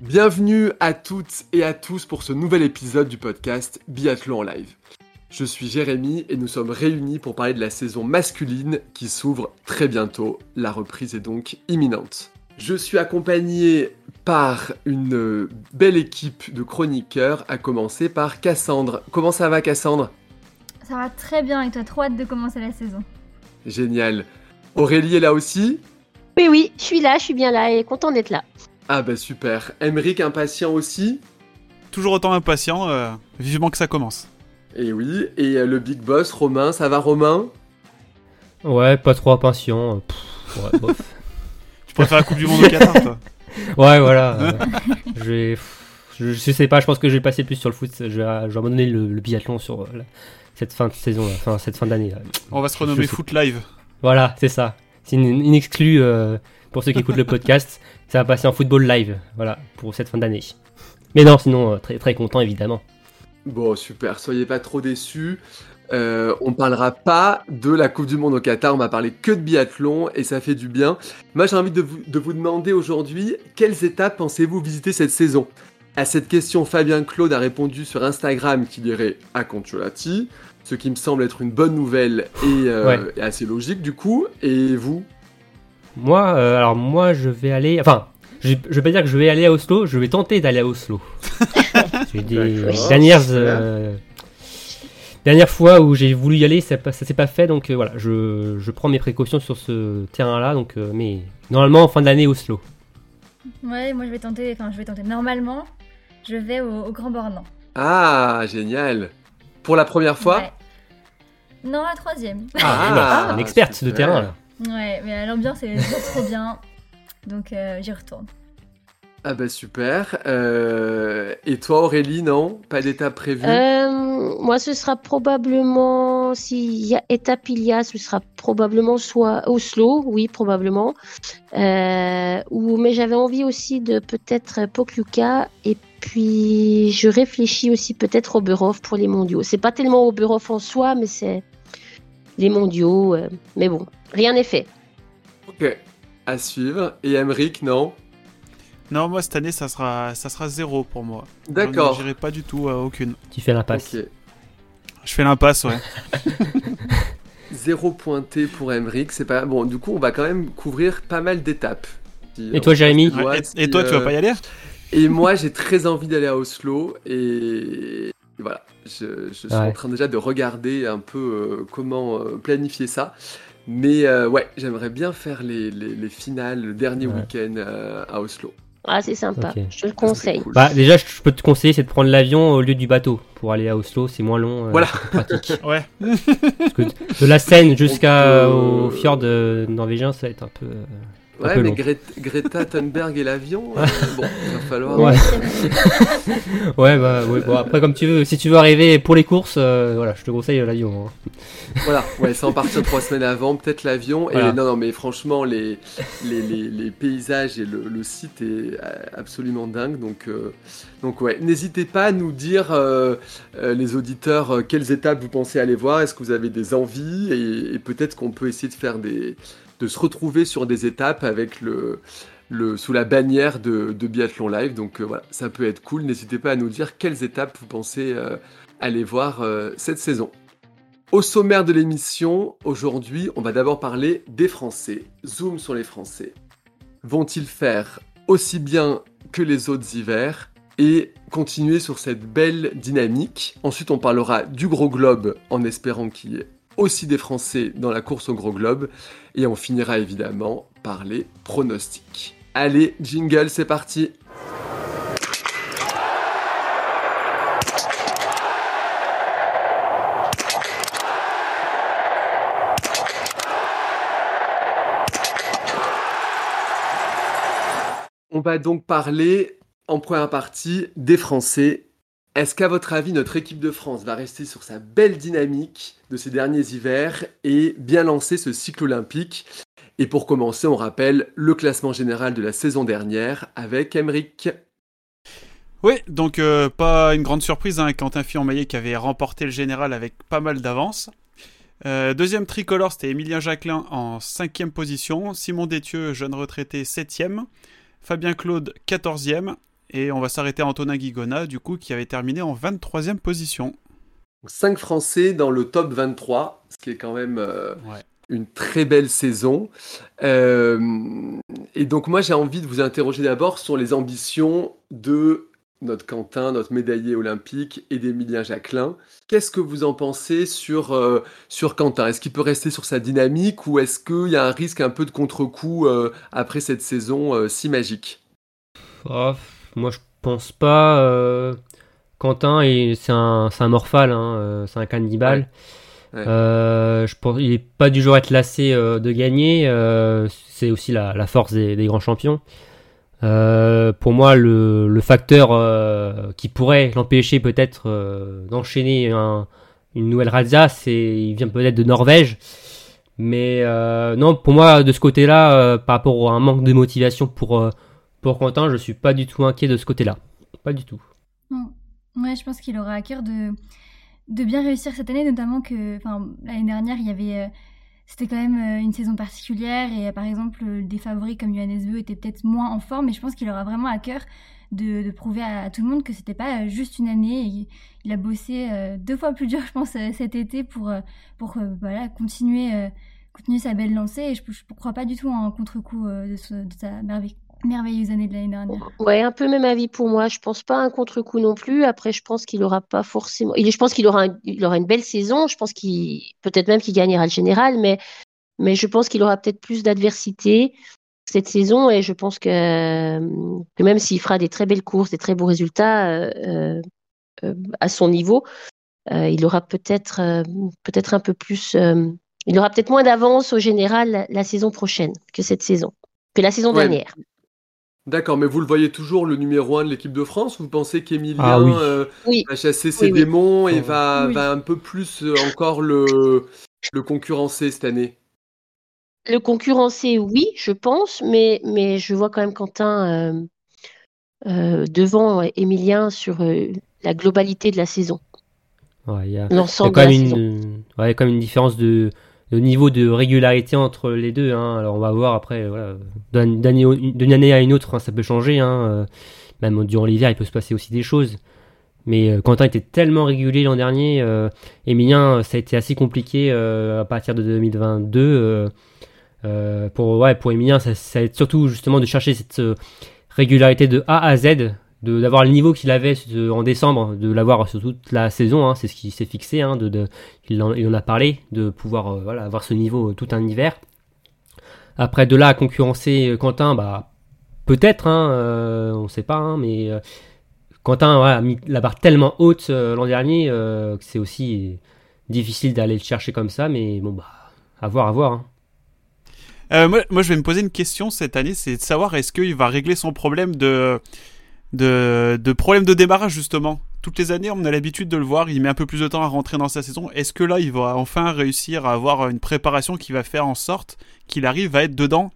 Bienvenue à toutes et à tous pour ce nouvel épisode du podcast Biathlon en live. Je suis Jérémy et nous sommes réunis pour parler de la saison masculine qui s'ouvre très bientôt. La reprise est donc imminente. Je suis accompagné par une belle équipe de chroniqueurs, à commencer par Cassandre. Comment ça va Cassandre? Ça va très bien et toi, trop hâte de commencer la saison. Génial. Aurélie est là aussi? Oui, oui, je suis là, je suis bien là et content d'être là. Ah bah super. Emeric impatient aussi Toujours autant impatient, euh, vivement que ça commence. Et oui, et euh, le big boss Romain, ça va Romain? Ouais, pas trop impatient. Pff, ouais, bof. Tu préfères la Coupe du Monde au Qatar, toi? Ouais, voilà. euh, je, vais- pff, je, je sais pas, je pense que je vais passer plus sur le foot. Je vais, je vais abandonner le, le biathlon sur euh, cette fin de saison, là, enfin cette fin d'année. On va se renommer Foot Live. Voilà, c'est ça. C'est une, une exclue euh, pour ceux qui écoutent le podcast. Ça va passer en football live, voilà, pour cette fin d'année. Mais non, sinon, euh, très, très content évidemment. Bon, super, soyez pas trop déçus. Euh, on parlera pas de la Coupe du Monde au Qatar, on va parler que de biathlon et ça fait du bien. Moi, j'ai envie de vous, de vous demander aujourd'hui quelles étapes pensez-vous visiter cette saison? À cette question, Fabien Claude a répondu sur Instagram qu'il irait à Contiolati, ce qui me semble être une bonne nouvelle et, euh, Ouais. et assez logique du coup. Et vous Moi, euh, alors moi, je vais aller. Enfin, je, je vais pas dire que je vais aller à Oslo. Je vais tenter d'aller à Oslo. J'ai des D'accord, dernières super. euh, dernières fois où j'ai voulu y aller, ça, pas- ça s'est pas fait. Donc euh, voilà, je, je prends mes précautions sur ce terrain-là. Donc, euh, mais normalement en fin d'année Oslo. Ouais, moi je vais tenter, enfin je vais tenter. Normalement, je vais au, au Grand Bornand. Ah, génial Pour la première fois? Ouais. Non, la troisième. Ah, une experte de super. terrain. Là. Ouais, mais l'ambiance est trop, trop bien. Donc euh, j'y retourne. Ah bah super. Euh, Et toi Aurélie, non? Pas d'étape prévue? Euh, moi, ce sera probablement, s'il y a étape il y a, ce sera probablement soit Oslo, oui, probablement. Euh, ou, mais j'avais envie aussi de peut-être Pokljuka et puis je réfléchis aussi peut-être Oberhof pour les mondiaux. C'est pas tellement Oberhof en soi, mais c'est les mondiaux. euh, mais bon, rien n'est fait. Ok, à suivre. Et Emric, non? Non, moi cette année, ça sera, ça sera zéro pour moi. D'accord. Je n'irai pas du tout à aucune. Tu fais l'impasse. Je fais l'impasse, ouais. Zéro pointé pour Emric, c'est pas... Bon, du coup, on va quand même couvrir pas mal d'étapes. Si- Et toi, Jérémy Ouais, et, si, et toi, tu euh, vas pas y aller? Et moi, j'ai très envie d'aller à Oslo et et voilà, je, je suis Ouais. en train déjà de regarder un peu euh, comment euh, planifier ça. Mais euh, ouais, j'aimerais bien faire les, les, les finales, le dernier Ouais. week-end euh, à Oslo. Ah, c'est sympa. Je te le conseille. cool. Bah déjà, je je peux te conseiller, c'est de prendre l'avion au lieu du bateau pour aller à Oslo. C'est moins long. euh, Voilà. pratique. Ouais. Parce que de la Seine jusqu'à peut- au fjord euh, norvégien, ça va être un peu. Euh, Ouais, mais. Gre- Greta Thunberg et l'avion, euh, bon, il va falloir. Ouais. ouais, bah, ouais, bon, après, comme tu veux, si tu veux arriver pour les courses, euh, voilà, je te conseille euh, l'avion. hein. Voilà, ouais, sans partir trois semaines avant, peut-être l'avion. Voilà. Et non, non, mais franchement, les, les, les, les paysages et le, le site est euh, absolument dingue. Donc, euh, donc ouais, n'hésitez pas à nous dire, euh, euh, les auditeurs, euh, quelles étapes vous pensez aller voir. Est-ce que vous avez des envies Et, et peut-être qu'on peut essayer de faire des, de se retrouver sur des étapes avec le, sous la bannière de, de Biathlon Live. Donc euh, voilà, ça peut être cool. N'hésitez pas à nous dire quelles étapes vous pensez euh, aller voir euh, cette saison. Au sommaire de l'émission, aujourd'hui, on va d'abord parler des Français. Zoom sur les Français. Vont-ils faire aussi bien que les autres hivers et continuer sur cette belle dynamique? Ensuite, on parlera du gros globe en espérant qu'il y ait aussi des Français dans la course au gros globe. Et on finira évidemment par les pronostics. Allez, jingle, c'est parti On va donc parler en première partie des Français Est-ce qu'à votre avis, notre équipe de France va rester sur sa belle dynamique de ces derniers hivers et bien lancer ce cycle olympique? Et pour commencer, on rappelle le classement général de la saison dernière avec Emeric. Oui, donc euh, pas une grande surprise, hein, Quentin Fillon-Maillet qui avait remporté le général avec pas mal d'avance. Euh, deuxième tricolore, c'était Emilien Jacquelin en cinquième position. Simon Détieux, jeune retraité, septième. Fabien Claude, quatorzième. Et on va s'arrêter à Antonin Guigona, du coup, qui avait terminé en 23e position. 5 Français dans le top 23, ce qui est quand même euh, une très belle saison. Euh, et donc moi j'ai envie de vous interroger d'abord sur les ambitions de notre Quentin, notre médaillé olympique, et d'Emilien Jacquelin. Qu'est-ce que vous en pensez sur, euh, sur Quentin? Est-ce qu'il peut rester sur sa dynamique ou est-ce qu'il y a un risque un peu de contre-coup après cette saison si magique? Oh, moi, je pense pas. Euh, Quentin, c'est un, un morphale, hein, euh, c'est un cannibale. Euh, je pense, il est pas du genre à être lassé de gagner. c'est aussi la, force des, grands champions. pour moi, le, facteur qui pourrait l'empêcher peut-être d'enchaîner une nouvelle razzia, c'est il vient peut-être de Norvège. Mais non, pour moi, de ce côté-là, par rapport à un manque de motivation pour pour Quentin, je suis pas du tout inquiet de ce côté-là. Pas du tout. Ouais, je pense qu'il aura à cœur de, bien réussir cette année, notamment que l'année dernière, il y avait. Euh, c'était quand même euh, une saison particulière et par exemple, des favoris comme Beu étaient peut-être moins en forme, mais je pense qu'il aura vraiment à cœur de, prouver à, tout le monde que c'était pas euh, juste une année. Il, a bossé deux fois plus dur, je pense, cet été pour, continuer, sa belle lancée et je ne crois pas du tout en contre-coup de, sa merveille merveilleuse année de l'année dernière. Ouais, un peu même avis pour moi. Je pense pas un contre-coup non plus. Après, je pense qu'il aura pas forcément. Je pense qu'il aura, il aura une belle saison. Je pense qu'il peut-être même qu'il gagnera le général, mais mais je pense qu'il aura peut-être plus d'adversité cette saison et je pense que, que même s'il fera des très belles courses, des très beaux résultats euh, euh, à son niveau, euh, il aura peut-être peut-être un peu plus. il aura peut-être moins d'avance au général la, saison prochaine que cette saison, que la saison dernière. D'accord, mais vous le voyez toujours le numéro 1 de l'équipe de France? Vous pensez qu'Emilien ah euh, va chasser ses démons et va, va, un peu plus euh, encore le, le concurrencer cette année? Le concurrencer, oui, je pense, mais, mais je vois quand même Quentin euh, devant Emilien sur la globalité de la saison. il y a, L'ensemble quand, même une différence de, le niveau de régularité entre les deux. Hein. Alors on va voir après, voilà, d'une année, à une autre, hein, ça peut changer. Hein. Euh, même durant l'hiver, il peut se passer aussi des choses. Mais euh, Quentin était tellement régulier l'an dernier. Euh, Emilien, ça a été assez compliqué à partir de 2022. pour, ouais, pour Emilien, ça, ça va être surtout justement de chercher cette régularité de A à Z d'avoir le niveau qu'il avait en décembre, de l'avoir sur toute la saison, hein, c'est ce qui s'est fixé, hein, de, il, en, a parlé, de pouvoir euh, voilà, avoir ce niveau euh, tout un hiver. Après, de là à concurrencer euh, Quentin, bah, peut-être, hein, on ne sait pas, mais Quentin a mis la barre tellement haute l'an dernier que c'est aussi difficile d'aller le chercher comme ça, mais bon, bah, à voir, à voir. moi, je vais me poser une question cette année, c'est de savoir est-ce qu'il va régler son problème de de, de problèmes de démarrage justement. Toutes les années, on a l'habitude de le voir, il met un peu plus de temps à rentrer dans sa saison. Est-ce que là, il va enfin réussir à avoir une préparation qui va faire en sorte qu'il arrive à être dedans,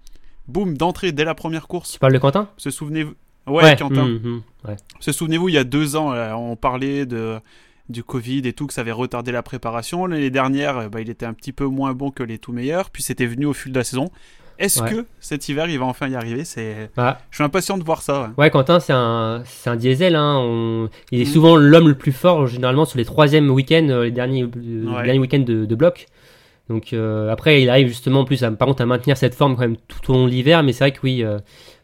boum, d'entrée dès la première course Tu parles de Quentin? Se souvenez-vous? Ouais, Quentin. Mmh, mmh, Se souvenez-vous, il y a deux ans, on parlait de du Covid et tout, que ça avait retardé la préparation. L'année dernière, bah, il était un petit peu moins bon que les tout meilleurs, puis c'était venu au fil de la saison. Est-ce que cet hiver, il va enfin y arriver? C'est. Ah. Je suis impatient de voir ça. Ouais, Quentin, c'est un, c'est un diesel. Hein. Il est mm. souvent l'homme le plus fort, généralement sur les troisièmes week-ends, euh, les derniers, euh, derniers week-ends de, bloc. Donc euh, après, il arrive justement plus, à, par contre, à maintenir cette forme quand même tout au long de l'hiver. Mais c'est vrai que oui,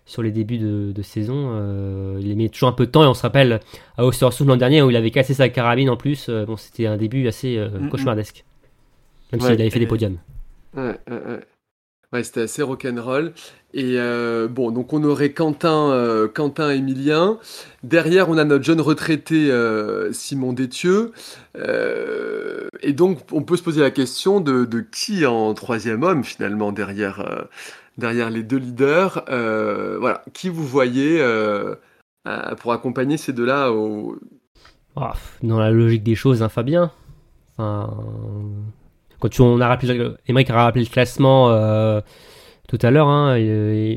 sur les débuts de, saison, il met toujours un peu de temps. Et on se rappelle à Ostersund l'an dernier où il avait cassé sa carabine en plus. bon, c'était un début assez mm, mm. cauchemardesque. Même s'il avait fait des podiums. Ouais, ouais, Ouais, c'était assez rock'n'roll. Et euh, bon, donc on aurait Quentin, euh, Quentin Emilien. Derrière, on a notre jeune retraité euh, Simon Détieux. et donc, on peut se poser la question de, qui en troisième homme, finalement, derrière, derrière les deux leaders. voilà, qui vous voyez pour accompagner ces deux-là ah, Dans la logique des choses, hein, Fabien. Enfin, quand on a rappelé, Emmerich a rappelé le classement euh, tout à l'heure, hein,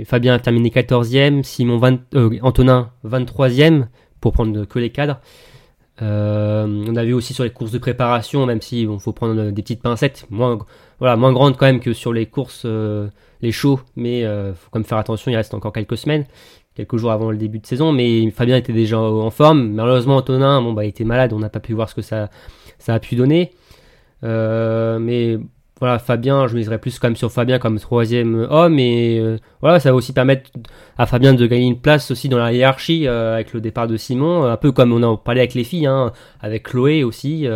Fabien a terminé 14e, Simon 20, Antonin 23e pour prendre que les cadres. on a vu aussi sur les courses de préparation, même si il faut prendre des petites pincettes, moins, voilà, moins grandes quand même que sur les courses, les shows, mais faut quand même faire attention, il reste encore quelques semaines quelques jours avant le début de saison, mais Fabien était déjà en forme. Malheureusement, Antonin, bon, bah, était malade, on n'a pas pu voir ce que ça a pu donner. Euh, mais voilà, Fabien, je miserais plus quand même sur Fabien comme troisième homme, et euh, voilà, ça va aussi permettre à Fabien de gagner une place aussi dans la hiérarchie euh, avec le départ de Simon, un peu comme on a parlé avec les filles, hein, avec Chloé aussi.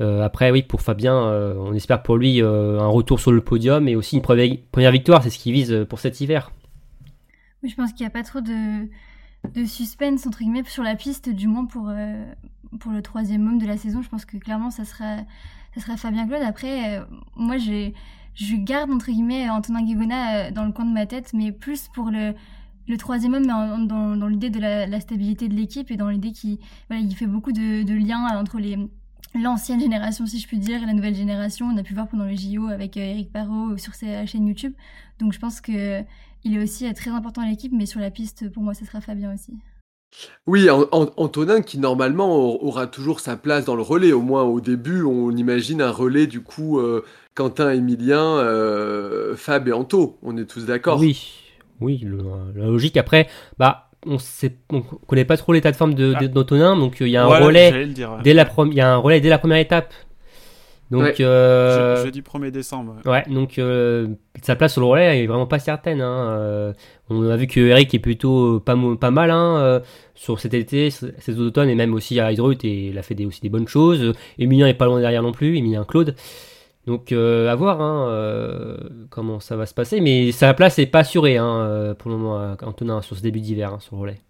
après, oui, pour Fabien, on espère pour lui un retour sur le podium et aussi une première victoire, c'est ce qu'il vise pour cet hiver. Je pense qu'il n'y a pas trop de, de suspense, entre guillemets, sur la piste, du moins pour, euh, pour le troisième homme de la saison. Je pense que clairement, ça sera, ça Fabien Claude. Après, euh, moi, je, je garde, entre guillemets, Antonin Guigona euh, dans le coin de ma tête, mais plus pour le, le troisième homme, mais dans, dans l'idée de la, stabilité de l'équipe et dans l'idée qu'il il fait beaucoup de, de liens entre les l'ancienne génération, si je puis dire, et la nouvelle génération. On a pu voir pendant les JO avec Eric Parot sur sa chaîne YouTube. Donc je pense que il est aussi très important à l'équipe, mais sur la piste, pour moi, ce sera Fabien aussi. Oui, Antonin qui normalement aura toujours sa place dans le relais. Au moins au début, on imagine un relais du coup euh, Quentin, Emilien, euh, Fab et Anto. On est tous d'accord. Oui, oui, la logique. Après, bah, on ne connaît pas trop l'état de forme de, ah. d'Antonin, donc euh, il y a un relais dès la il y a un relais dès la première étape donc, euh, jeudi 1er décembre. Ouais, donc euh, sa place sur le relais est vraiment pas certaine. Hein. Euh, on a vu que Eric est plutôt pas, pas mal hein, sur cet été, cet automne et même aussi à Hydrut et il a fait des, aussi des bonnes choses. Emilien est pas loin derrière non plus, Emilien Claude. Donc à voir hein, comment ça va se passer, mais sa place est pas assurée hein, pour le moment, Antonin, sur ce début d'hiver sur le relais.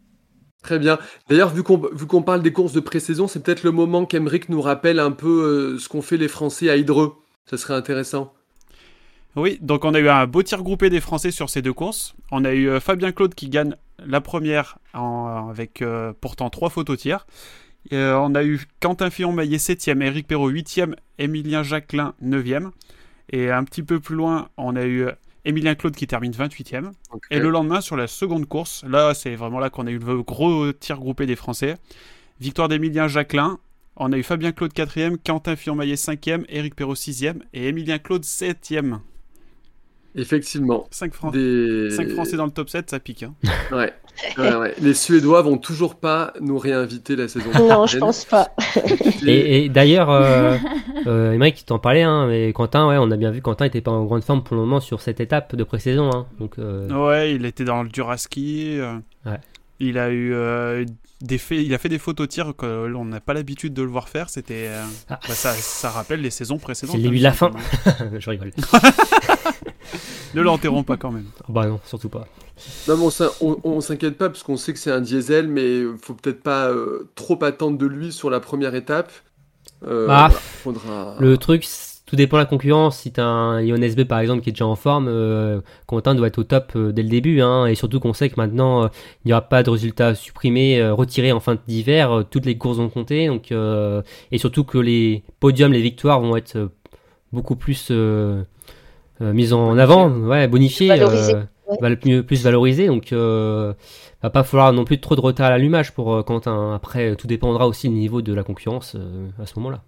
Très bien. D'ailleurs, vu qu'on parle des courses de pré-saison, c'est peut-être le moment qu'Emeric nous rappelle un peu euh, ce qu'ont fait les Français à Hydreux. Ça serait intéressant. Oui, donc on a eu un beau tir groupé des Français sur ces deux courses. On a eu euh, Fabien Claude qui gagne la première avec euh, pourtant trois photos tirs. on a eu Quentin Fillon-Maillet 7ème, Eric Perrault 8ème, Emilien Jacquelin 9ème. Et un petit peu plus loin, on a eu Emilien Claude qui termine 28e. Et le lendemain, sur la seconde course, là, c'est vraiment là qu'on a eu le gros tir groupé des Français. Victoire d'Emilien Jacquelin. On a eu Fabien Claude 4e, Quentin Fillon-Maillet 5e, Eric Perrault 6e et Emilien Claude 7e. Effectivement. 5, Français dans le top 7, ça pique. Hein. ouais. Les Suédois vont toujours pas nous réinviter la saison prochaine. Non, je pense pas. et, d'ailleurs, euh, euh, Emmerich, t'en parlais, hein, mais Quentin, ouais, on a bien vu Quentin était pas en grande forme pour le moment sur cette étape de pré-saison. Hein, donc, euh, Ouais, il était dans le Duraski. Euh, ouais. Il a eu des faits, il a fait des photos tirs qu'on n'a pas l'habitude de le voir faire. C'était, ah. bah, ça, ça, rappelle les saisons précédentes. C'est le début de la fin. je rigole. Ne l'enterrons pas quand même. Oh, bah non, surtout pas. Non, on, on, s'inquiète pas parce qu'on sait que c'est un diesel, mais faut peut-être pas euh, trop attendre de lui sur la première étape. Euh, bah, faudra... Le truc, tout dépend de la concurrence. Si t'as un Ion SB par exemple qui est déjà en forme, euh, Quentin doit être au top dès le début. Hein, et surtout qu'on sait que maintenant il n'y aura pas de résultats supprimés, retirés en fin d'hiver. toutes les courses vont compter. Donc, et surtout que les podiums, les victoires vont être beaucoup plus mises en avant, ouais, bonifiées va le mieux, plus valoriser. Donc, euh, va pas falloir non plus trop de retard à l'allumage pour euh, Quentin. Après, tout dépendra aussi du niveau de la concurrence euh, à ce moment-là.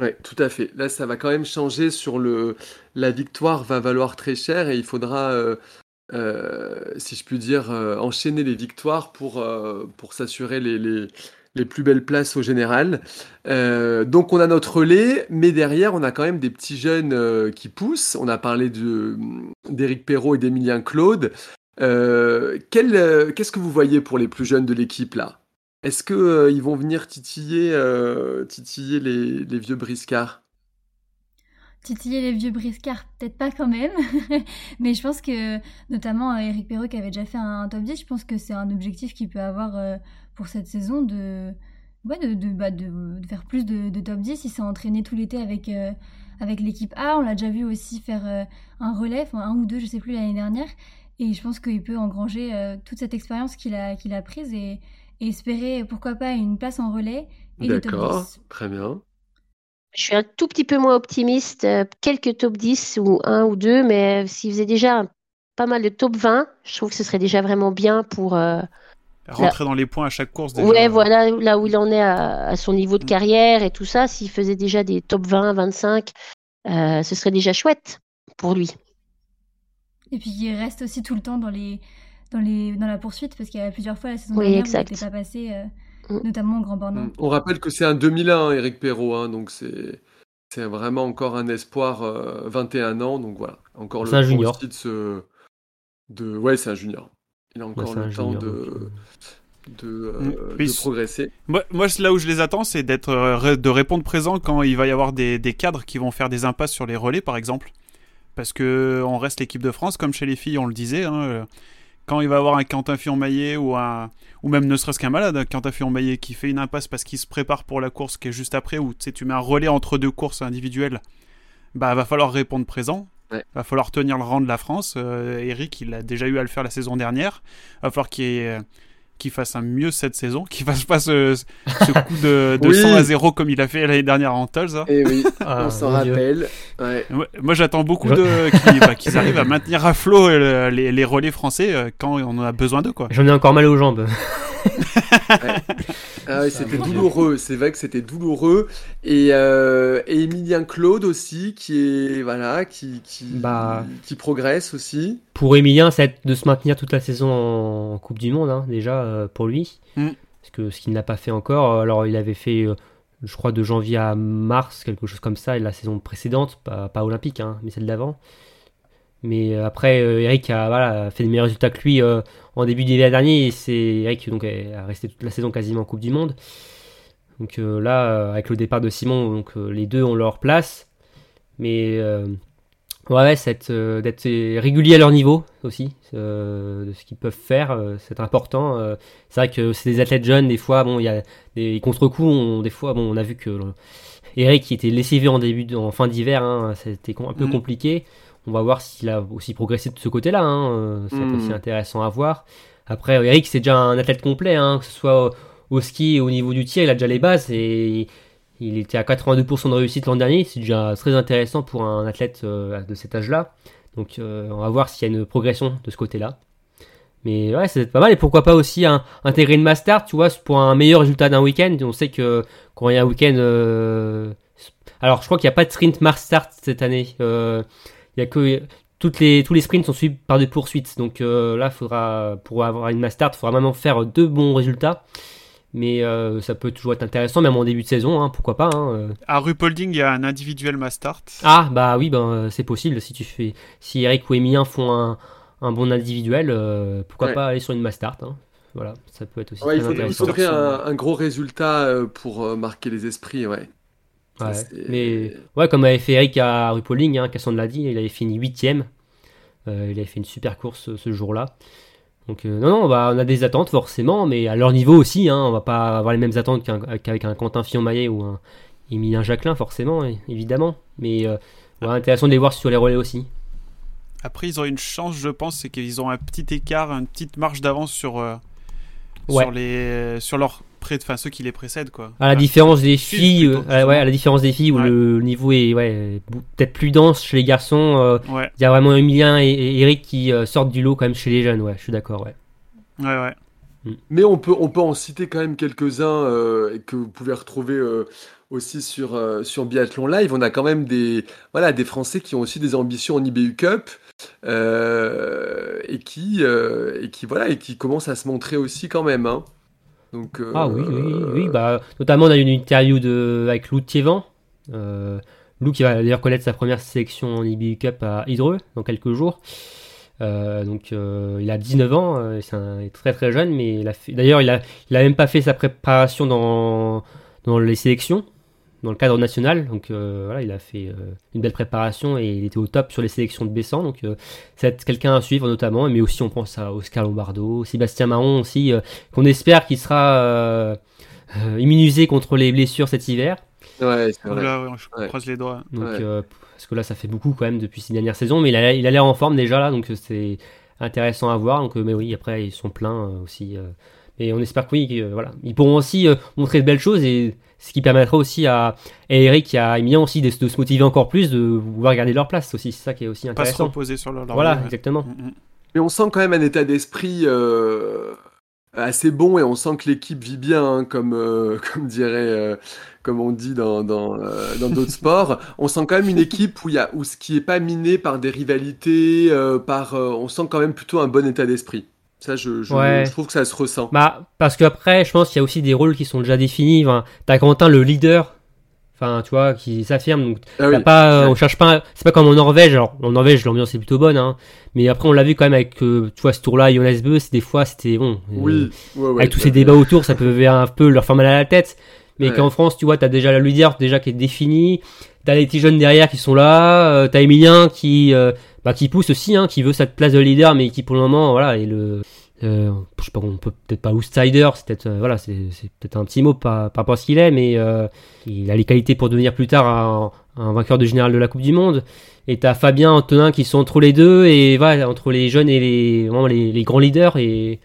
Oui, tout à fait. Là, ça va quand même changer sur le. La victoire va valoir très cher et il faudra, si je puis dire, enchaîner les victoires pour, pour s'assurer les les plus belles places au général. Euh, donc on a notre relais, mais derrière on a quand même des petits jeunes euh, qui poussent. On a parlé d'Éric Perrault et d'Emilien Claude. Euh, qu'est-ce que vous voyez pour les plus jeunes de l'équipe là? Est-ce qu'ils vont venir titiller, titiller les, les vieux briscards? Titiller les vieux briscards, peut-être pas quand même, mais je pense que notamment Eric Perrault qui avait déjà fait un, top 10, je pense que c'est un objectif qu'il peut avoir pour cette saison de, ouais, de, de, bah, de, faire plus de, top 10. Il s'est entraîné tout l'été avec, euh, avec l'équipe A. On l'a déjà vu aussi faire euh, un relais, un ou deux, je sais plus, l'année dernière. Et je pense qu'il peut engranger euh, toute cette expérience qu'il a, qu'il a prise et, et espérer pourquoi pas une place en relais et top D'accord, très bien. Je suis un tout petit peu moins optimiste, quelques top 10 ou un ou deux, mais s'il faisait déjà pas mal de top 20, je trouve que ce serait déjà vraiment bien pour. Euh, Rentrer dans les points à chaque course. Déjà. Ouais, voilà, là où il en est à, son niveau de mm. carrière et tout ça, s'il faisait déjà des top 20, 25, euh, ce serait déjà chouette pour lui. Et puis il reste aussi tout le temps dans les dans les dans la poursuite parce qu'il y a plusieurs fois la saison dernière où il n'était pas passé Mm. notamment au Grand Bornand. Mm. On rappelle que c'est un 2001, Eric Perrault, hein, donc c'est c'est vraiment encore un espoir 21 euh, ans, donc voilà, encore le un junior. de se de ouais, c'est un junior. Il a encore le temps de euh. De, euh, mm. progresser. Moi, moi, là où je les attends, c'est d'être de répondre présent quand il va y avoir des, des, cadres qui vont faire des impasses sur les relais, par exemple. Parce que on reste l'équipe de France, comme chez les filles, on le disait. Hein, quand il va avoir un Quentin Fillon-Maillet ou un ou même ne serait-ce qu'un malade, un Quentin Fillon-Maillet qui fait une impasse parce qu'il se prépare pour la course qui est juste après, ou tu mets un relais entre deux courses individuelles, bah va falloir répondre présent. Va falloir tenir le rang de la France. Euh, Eric, il a déjà eu à le faire la saison dernière. Va falloir qu'il ait qu'il fasse un mieux cette saison, qu'il fasse pas ce, coup de, 100 à 0 comme il a fait l'année dernière en Tulls. Et eh oui, ah, on s'en rappelle. Moi, j'attends beaucoup de bah, qu'ils arrivent à maintenir à flot euh, les, les, relais français euh, quand on en a besoin d'eux. J'en ai encore mal aux jambes. Ah c'était douloureux, c'est vrai que c'était douloureux. Et, euh, Emilien Claude aussi, qui est voilà, qui qui, bah, qui progresse aussi. Pour Emilien, c'est de se maintenir toute la saison en Coupe du Monde, hein, déjà euh, pour lui, mm. parce que ce qu'il n'a pas fait encore. Alors il avait fait, euh, je crois, de janvier à mars, quelque chose comme ça, et la saison précédente, pas, pas olympique, hein, mais celle d'avant. Mais euh, après, euh, Eric a voilà, fait de meilleurs résultats que lui euh, en début d'hiver dernier. Et c'est Eric donc, a resté toute la saison quasiment en Coupe du Monde. Donc là, avec le départ de Simon, donc, les deux ont leur place. Mais ouais, c'est d'être régulier à leur niveau aussi, de ce qu'ils peuvent faire, c'est important. c'est vrai que c'est des athlètes jeunes, des fois, bon, il y a des contre-coups, des fois, bon, on a vu que Eric qui était lessivé en début, en fin d'hiver, hein, c'était un peu mm. compliqué. On va voir s'il a aussi progressé de ce côté-là. Hein. Euh, c'est aussi hmm. intéressant à voir. Après, Eric, c'est déjà un athlète complet, hein, que ce soit au ski et au niveau du tir, il a déjà les bases et il était à 82% de réussite l'an dernier. C'est déjà très intéressant pour un athlète euh, de cet âge-là. Donc, euh, on va voir s'il y a une progression de ce côté-là. Mais ouais, c'est pas mal. Et pourquoi pas aussi intégrer une master, tu vois, pour un meilleur résultat d'un week-end. On sait que quand il y a un week-end. Alors, je crois qu'il n'y a pas de sprint master cette année. Il y a que toutes les, tous les sprints sont suivis par des poursuites. Donc euh, là, faudra, pour avoir une master, il faudra vraiment faire deux bons résultats. Mais euh, ça peut toujours être intéressant, même en début de saison, hein, pourquoi pas. Hein, euh. À Rupolding, il y a un individuel master. Ah, bah oui, ben, c'est possible. Si tu fais, si Eric ou Emilien font un, un bon individuel, pourquoi pas aller sur une master. Hein. Voilà, ça peut être aussi ouais, il faudrait un, un, gros résultat pour marquer les esprits, ouais. Ouais, mais ouais, comme avait fait Eric à Rupoling, hein, Cassandre l'a dit, il avait fini 8 euh, il avait fait une super course ce jour-là. Donc euh, non, non, bah, on a des attentes forcément, mais à leur niveau aussi. Hein, on va pas avoir les mêmes attentes qu'avec un, Quentin Fillon-Maillet ou un Emilien Jacquelin, forcément, évidemment. Mais euh, intéressant de les voir sur les relais aussi. Après, ils ont une chance, je pense, c'est qu'ils ont un petit écart, une petite marge d'avance sur, sur, les, sur leur près de ceux qui les précèdent quoi. À la différence des filles, euh, ouais, à la différence des filles où le niveau est ouais, peut-être plus dense chez les garçons. Euh, il y a vraiment Emilien et, Eric qui euh, sortent du lot quand même chez les jeunes. Ouais, je suis d'accord. Ouais. Ouais ouais. Mm. Mais on peut on peut en citer quand même quelques-uns que vous pouvez retrouver aussi sur sur Biathlon Live. On a quand même des voilà des Français qui ont aussi des ambitions en IBU Cup. et qui et qui voilà et qui commencent à se montrer aussi quand même hein. Ah oui, oui, oui, euh, Bah, notamment, on a eu une interview de, avec Lou Thievan. Euh, Lou qui va d'ailleurs connaître sa première sélection en IBU Cup à Hydreux dans quelques jours. Euh, donc il a 19 ans, c'est un, très très jeune, mais d'ailleurs il a, il a même pas fait sa préparation dans, dans les sélections dans le cadre national. Donc euh, voilà, il a fait euh, une belle préparation et il était au top sur les sélections de Bessan. Donc euh, c'est quelqu'un à suivre notamment. Mais aussi on pense à Oscar Lombardo, Sébastien Marron aussi, qu'on espère qu'il sera immunisé contre les blessures cet hiver. Ouais, c'est vrai. je croise les doigts. Donc, parce que là, ça fait beaucoup quand même depuis ces dernières saisons, mais il a, l'air en forme déjà là, donc c'est intéressant à voir. Donc, mais oui, après, ils sont pleins aussi Et on espère que oui, voilà. Ils pourront aussi montrer de belles choses et ce qui permettra aussi à, Eric et à Emilien aussi de, se motiver encore plus, de vouloir garder leur place aussi. C'est ça qui est aussi intéressant. Pas se reposer sur leur, Voilà, exactement. Mm, mm. Mais on sent quand même un état d'esprit assez bon et on sent que l'équipe vit bien, hein, comme, euh, comme dirait, euh, comme on dit dans dans euh, dans d'autres sports. On sent quand même une équipe où il y a où ce qui est pas miné par des rivalités, par, on sent quand même plutôt un bon état d'esprit. Ça, je, je, trouve que ça se ressent. Bah, parce qu'après, je pense qu'il y a aussi des rôles qui sont déjà définis. Enfin, T'as Quentin, le leader, enfin tu vois qui s'affirme donc ah pas on cherche pas c'est pas comme en Norvège. Alors en Norvège l'ambiance est plutôt bonne hein. Mais après on l'a vu quand même avec euh, tu vois ce tour là Jonas c'est des fois c'était bon oui euh, avec tous ces débats autour ça peut un peu leur faire mal à la tête. Mais qu'en France tu vois t'as déjà la leader déjà qui est définie t'as les petits jeunes derrière qui sont là euh, t'as Emilien qui bah qui pousse aussi hein qui veut cette place de leader mais qui pour le moment voilà est le euh, je sais pas, on peut peut-être pas outsider, c'est peut-être euh, voilà, c'est peut-être un petit mot par, rapport à ce qu'il est, mais euh, il a les qualités pour devenir plus tard un, un, vainqueur de général de la Coupe du Monde. Et t'as Fabien, Antonin qui sont entre les deux et voilà, entre les jeunes et les vraiment les, les grands leaders et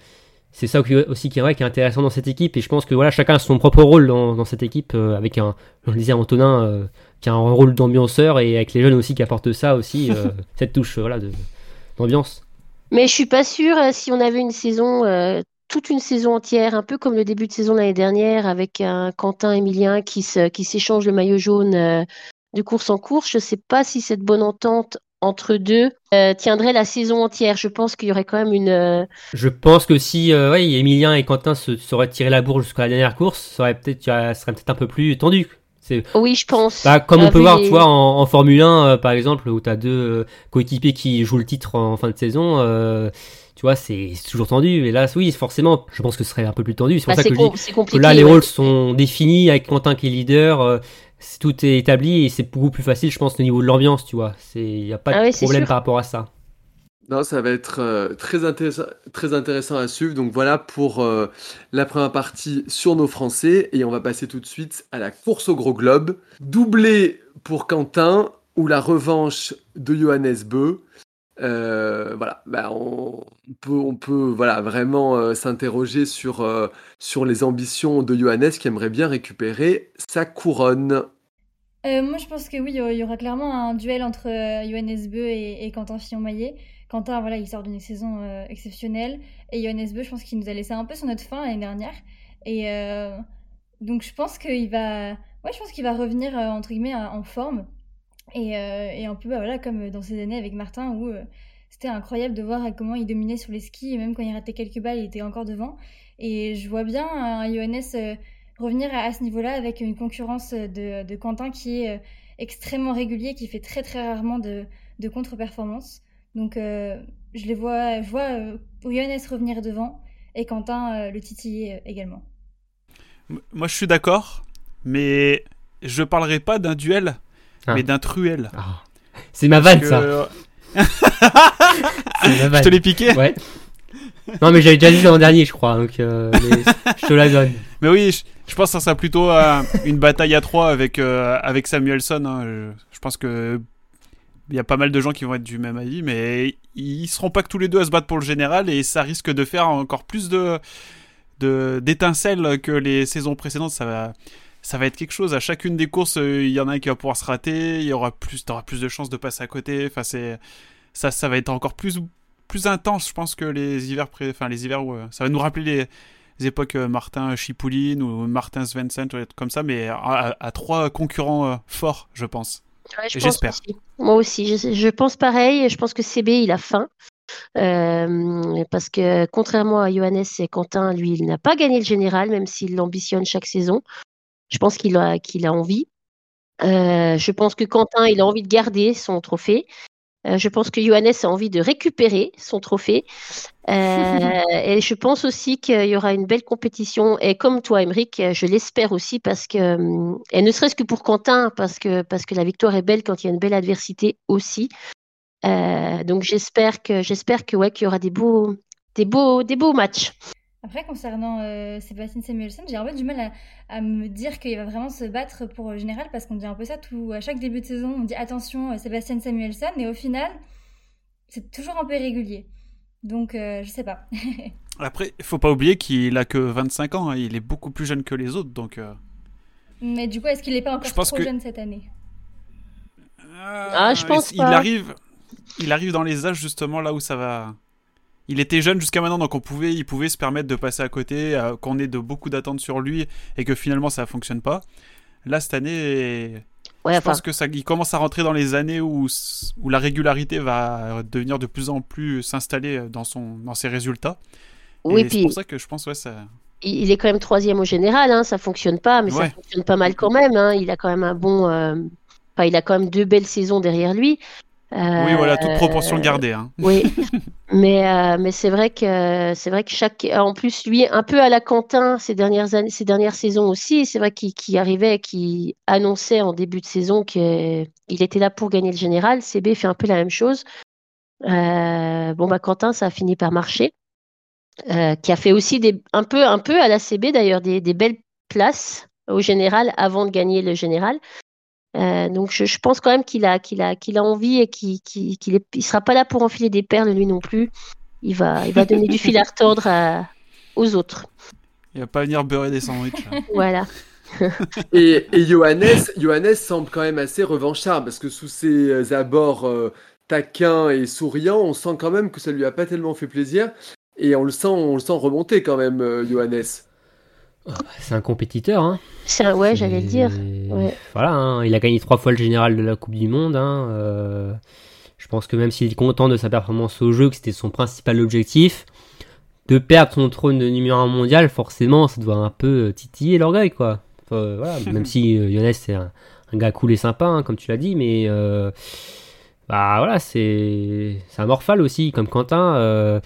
c'est ça aussi qui est vrai qui est intéressant dans cette équipe et je pense que voilà chacun a son propre rôle dans, dans cette équipe avec un je le disais Antonin qui a un rôle d'ambianceur et avec les jeunes aussi qui apportent ça aussi cette touche voilà d'ambiance. Mais je suis pas sûre euh, si on avait une saison, euh, toute une saison entière, un peu comme le début de saison l'année dernière, avec un Quentin Emilien qui se, qui s'échange le maillot jaune euh, de course en course. Je sais pas si cette bonne entente entre deux tiendrait la saison entière. Je pense qu'il y aurait quand même une. Je pense que si ouais, Emilien et Quentin se seraient tirés la bourre jusqu'à la dernière course, ça aurait peut-être, serait peut-être un peu plus tendu. Oui, je pense. Bah, comme on peut voir, tu vois, en, Formule 1, euh, par exemple, où tu as deux euh, coéquipiers qui jouent le titre en, fin de saison, euh, tu vois, c'est toujours tendu. Et là, oui, forcément, je pense que ce serait un peu plus tendu. C'est pour bah, ça que, je dis là, les rôles sont définis avec Quentin qui est leader. tout est établi et c'est beaucoup plus facile, je pense, au niveau de l'ambiance, tu vois. Il n'y a pas ah de problème par rapport à ça. Non, ça va être euh, très, intéressant, très intéressant à suivre. Donc voilà pour euh, la première partie sur nos Français. Et on va passer tout de suite à la course au gros globe. Doublé pour Quentin ou la revanche de Johannes Beu. Euh, voilà, bah, on, peut, voilà, vraiment s'interroger sur, sur les ambitions de Johannes qui aimerait bien récupérer sa couronne. moi, je pense que oui, il y aura clairement un duel entre Johannes Beu et, et Quentin Fillon-Maillet. Quentin, voilà, il sort d'une saison euh, exceptionnelle. Et Johannes Beu, je pense qu'il nous a laissé un peu sur notre fin l'année dernière. Et euh, donc, je pense qu'il va, ouais, je pense qu'il va revenir euh, entre guillemets en forme. Et, et, un peu, bah, voilà, comme dans ces années avec Martin où c'était incroyable de voir comment il dominait sur les skis. Et même quand il ratait quelques balles, il était encore devant. Et je vois bien un Johannes revenir à, ce niveau-là avec une concurrence de, de, Quentin qui est extrêmement régulier, qui fait très très rarement de, de contre-performance. Donc euh, je les vois, je vois euh, revenir devant et Quentin euh, le titiller également. Moi je suis d'accord, mais je parlerai pas d'un duel, ah. mais d'un truel. Ah. C'est ma vanne ça. Je te l'ai piqué Ouais. Non mais j'avais déjà dit l'an dernier je crois, donc je te la donne. Mais oui, je, pense que ça sera plutôt une bataille à trois avec, avec Samuelson. Hein. Je, je, pense que il y a pas mal de gens qui vont être du même avis, mais ils seront pas que tous les deux à se battre pour le général et ça risque de faire encore plus de d'étincelles que les saisons précédentes. Ça va, ça va être quelque chose. À chacune des courses, euh, il y en a un qui va pouvoir se rater. Il y aura plus, plus de chances de passer à côté. Enfin, c'est ça, ça va être encore plus plus intense, je pense que les hivers, pré... enfin les hivers où euh, ça va nous rappeler les, époques euh, Martin Chipoulin ou Martin Svensson, comme ça, mais à trois concurrents forts, je pense. J'espère. Moi aussi, je, pense pareil. Je pense que CB, il a faim. Euh, parce que contrairement à Johannes et Quentin, lui, il n'a pas gagné le général, même s'il l'ambitionne chaque saison. Je pense qu'il a, qu'il a envie. Euh, je pense que Quentin, il a envie de garder son trophée. Euh, je pense que Johannes a envie de récupérer son trophée. Euh, et je pense aussi qu'il y aura une belle compétition. Et comme toi, Emeric, je l'espère aussi parce que, euh, et ne serait-ce que pour Quentin, parce que, parce que la victoire est belle quand il y a une belle adversité aussi. donc j'espère que, j'espère que ouais, qu'il y aura des beaux, des beaux, des beaux matchs. Après, concernant euh, Sébastien Samuelson, j'ai un peu du mal à, me dire qu'il va vraiment se battre pour le général parce qu'on dit un peu ça tout, à chaque début de saison. On dit attention, euh, Sébastien Samuelson, et au final, c'est toujours un peu irrégulier. Donc, euh, je sais pas. Après, il faut pas oublier qu'il a que 25 ans, hein. il est beaucoup plus jeune que les autres, donc. Mais du coup, est-ce qu'il est pas encore trop jeune cette année? Ah, je pense il pas. Arrive, il arrive dans les âges justement là où ça va. Il était jeune jusqu'à maintenant, donc on pouvait, il pouvait se permettre de passer à côté, qu'on ait de beaucoup d'attentes sur lui et que finalement ça fonctionne pas. Là, cette année, je pense que ça, il commence à rentrer dans les années où, où la régularité va devenir de plus en plus s'installer dans, son, dans ses résultats. Oui, c'est pour ça que je pense ouais, ça. Il est quand même troisième au général, hein, ça fonctionne pas, mais ça fonctionne pas mal quand même. Hein. Il a quand même un bon, euh, enfin, il a quand même deux belles saisons derrière lui. Oui, voilà, toute proportion gardée. Hein. Oui, mais, euh, mais c'est vrai que c'est vrai que chaque, en plus lui, un peu à la Quentin ces dernières années, ces dernières saisons aussi, c'est vrai qu'il arrivait, qui annonçait en début de saison qu'il était là pour gagner le général. CB fait un peu la même chose. Euh, bon bah Quentin, ça a fini par marcher. Euh, qui a fait aussi des, un peu, un peu à la CB d'ailleurs des, des belles places au général avant de gagner le général. Euh, donc je, je, pense quand même qu'il a, qu'il a, qu'il a envie et qu'il qu'il qu'il il sera pas là pour enfiler des perles lui non plus. Il va, il va donner du fil à retordre à, aux autres. Il va pas venir beurrer des sandwichs. voilà. et, et Johannes, Johannes semble quand même assez revanchard parce que sous ses abords euh, taquins et souriants, on sent quand même que ça lui a pas tellement fait plaisir et on le sent, on le sent remonter quand même, euh, Johannes. Bah, c'est un compétiteur, hein. C'est un, ouais, j'allais le dire. Voilà, hein, il a gagné trois fois le général de la Coupe du Monde. Hein, euh, je pense que même s'il est content de sa performance au jeu, que c'était son principal objectif, de perdre son trône de numéro 1 mondial, forcément, ça doit un peu euh, titiller l'orgueil, quoi. voilà, même si euh, c'est un, gars cool et sympa, hein, comme tu l'as dit, mais euh, bah voilà, c'est un morphal aussi, comme Quentin.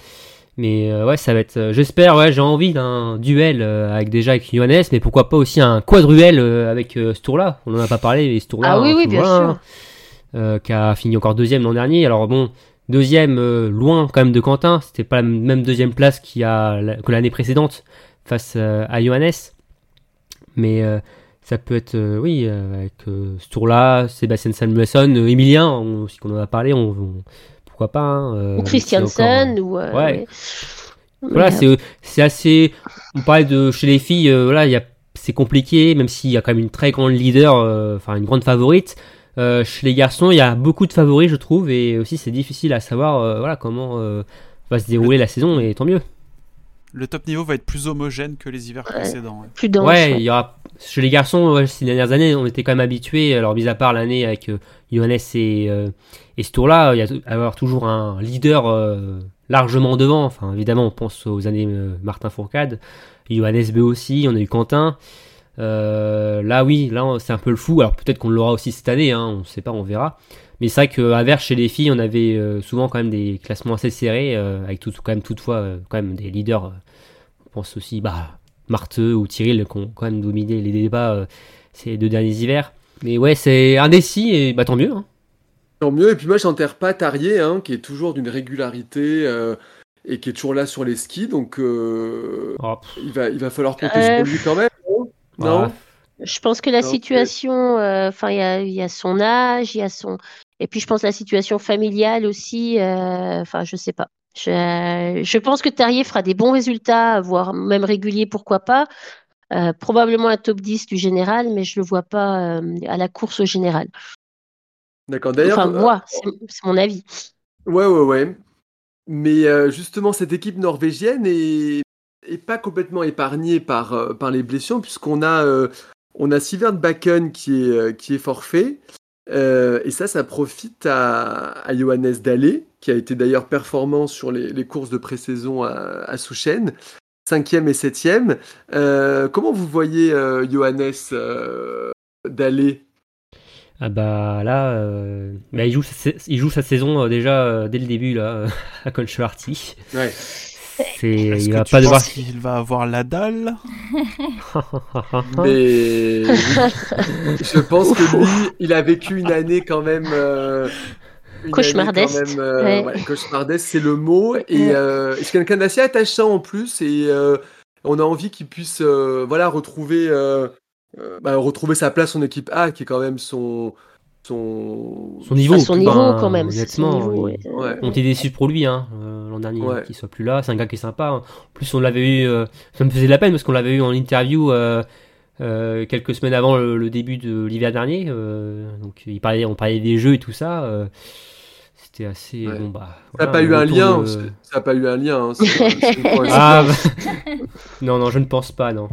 Mais euh, ouais, ça va être. Euh, j'espère, ouais, j'ai envie d'un duel euh, avec déjà avec Johannes, mais pourquoi pas aussi un quadruel avec ce tour-là. On en a pas parlé, mais ce tour-là. Ah oui, oui, bien sûr. qui a fini encore deuxième l'an dernier. Alors bon, deuxième loin quand même de Quentin. C'était pas la même deuxième place qu'il a, que l'année précédente face à Johannes. Mais ça peut être, oui, avec ce tour-là, Sébastien Samuelson, Emilien, aussi qu'on en a parlé, on pourquoi pas. Hein, euh, ou Christiansen, ou. Euh, ouais. Voilà, c'est assez. On parlait de chez les filles, euh, voilà, il c'est compliqué, même s'il y a quand même une très grande leader, enfin une grande favorite. chez les garçons, il y a beaucoup de favoris, je trouve, et aussi c'est difficile à savoir, voilà, comment va se dérouler la saison, et tant mieux. Le top niveau va être plus homogène que les hivers précédents. Ouais. Plus dense. Ouais, il y aura chez les garçons, ces dernières années, on était quand même habitués, alors mis à part l'année avec Johannes et, et ce tour-là, il y a avoir toujours un leader euh, largement devant. Enfin, évidemment, on pense aux années euh, Martin Fourcade, Johannes B aussi, on a eu Quentin. Euh, là, oui, là, c'est un peu le fou. Alors peut-être qu'on l'aura aussi cette année, hein, on ne sait pas, on verra. Mais c'est vrai qu'à Vers, chez les filles, on avait souvent quand même des classements assez serrés, avec tout, quand même toutefois quand même des leaders. Pense aussi, bah, Marthe ou Tyril qui ont quand même dominé les débats ces deux derniers hivers. Mais ouais, c'est indécis et bah tant mieux. Hein. Tant mieux. Et puis moi, j'enterre pas Tarier, hein, qui est toujours d'une régularité euh, et qui est toujours là sur les skis. Donc, euh, oh. il, va, il va falloir compter sur euh, lui quand même. Non, Je pense que la situation, enfin, il y a, son âge, il y a son. Et puis, je pense la situation familiale aussi. Enfin, je sais pas. Je, je, pense que Tarier fera des bons résultats, voire même réguliers, pourquoi pas. probablement un top 10 du général, mais je le vois pas à la course au général. D'accord. D'ailleurs, enfin, moi, euh, c'est mon avis. Ouais, ouais, ouais. Mais euh, justement, cette équipe norvégienne est, est pas complètement épargnée par, euh, par les blessures, puisqu'on a, on a Sivert Bakken qui est, qui est forfait. Et ça, ça profite à, à Johannes Dallé, qui a été d'ailleurs performant sur les, les courses de pré-saison à, à Souchen, cinquième et septième. comment vous voyez Johannes Dallé ah bah là, euh, bah, il, joue sa, il joue sa saison euh, déjà euh, dès le début là, à Conchevarty. Ouais. C'est, il va pas devoir. qu'il va avoir la dalle Mais je pense que lui, il a vécu une année quand même. cauchemardesque. ouais. cauchemardesque, c'est le mot. Et c'est quelqu'un d'assez attachant en plus. Et on a envie qu'il puisse, voilà, retrouver euh, bah, retrouver sa place en équipe A, qui est quand même son, son, son niveau, son niveau quand même. Honnêtement, on était déçus pour lui hein, euh, l'an dernier qu'il soit plus là. C'est un gars qui est sympa. Hein. En plus, on l'avait eu, euh, ça me faisait de la peine parce qu'on l'avait eu en interview euh, quelques semaines avant le, début de l'hiver dernier. donc, il parlait, on parlait des jeux et tout ça. C'était assez bon bah. ça n'a pas, eu un lien. Ça n'a pas eu un lien. ah, non non, je ne pense pas non.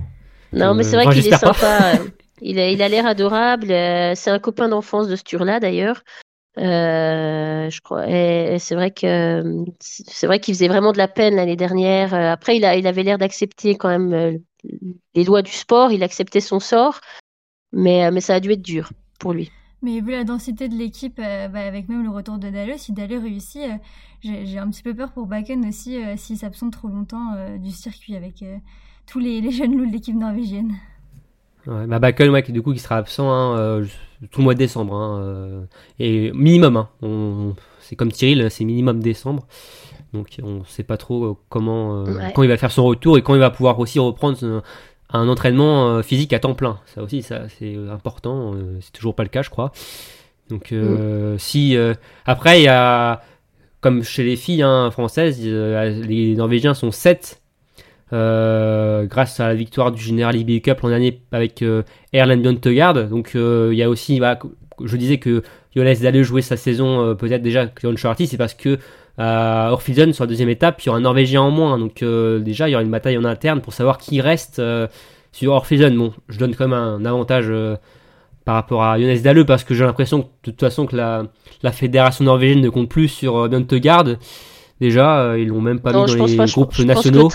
Non, mais c'est vrai qu'il est sympa. Il a, l'air adorable. Euh, c'est un copain d'enfance de Sturla d'ailleurs. Euh, je crois. Et, c'est vrai que c'est vrai qu'il faisait vraiment de la peine l'année dernière. Euh, après, il, a, il avait l'air d'accepter quand même les lois du sport. Il acceptait son sort, mais, mais ça a dû être dur pour lui. Mais vu la densité de l'équipe, bah, avec même le retour de Daleux, si Daleux réussit, j'ai un petit peu peur pour Bakken aussi s'il s'absente trop longtemps du circuit avec tous les, les, jeunes loups de l'équipe norvégienne. Ouais, bah ouais, qui, du coup, qui sera absent hein, euh, tout le mois de décembre. Hein, euh, et minimum, hein, c'est comme Cyril, c'est minimum décembre. Donc on ne sait pas trop euh, comment, quand il va faire son retour et quand il va pouvoir aussi reprendre un entraînement physique à temps plein. Ça aussi, ça c'est important. c'est toujours pas le cas, je crois. Donc mm. si après il y a comme chez les filles hein, françaises, les Norvégiens sont 7 euh, grâce à la victoire du Général IBU Cup l'an dernier avec euh, Erland Bjontegard. Donc euh, il y a aussi, bah, je disais que Jonas d'aller jouer sa saison peut-être déjà que Uncharted, c'est parce que à Orphison sur la deuxième étape, il y aura un Norvégien en moins. Donc déjà, il y aura une bataille en interne pour savoir qui reste sur Orphison. Bon, je donne quand même un avantage par rapport à Jonas Dalle parce que j'ai l'impression que de toute façon que la, la fédération norvégienne ne compte plus sur Bjontegard. Déjà, ils l'ont même pas mis dans les groupes nationaux.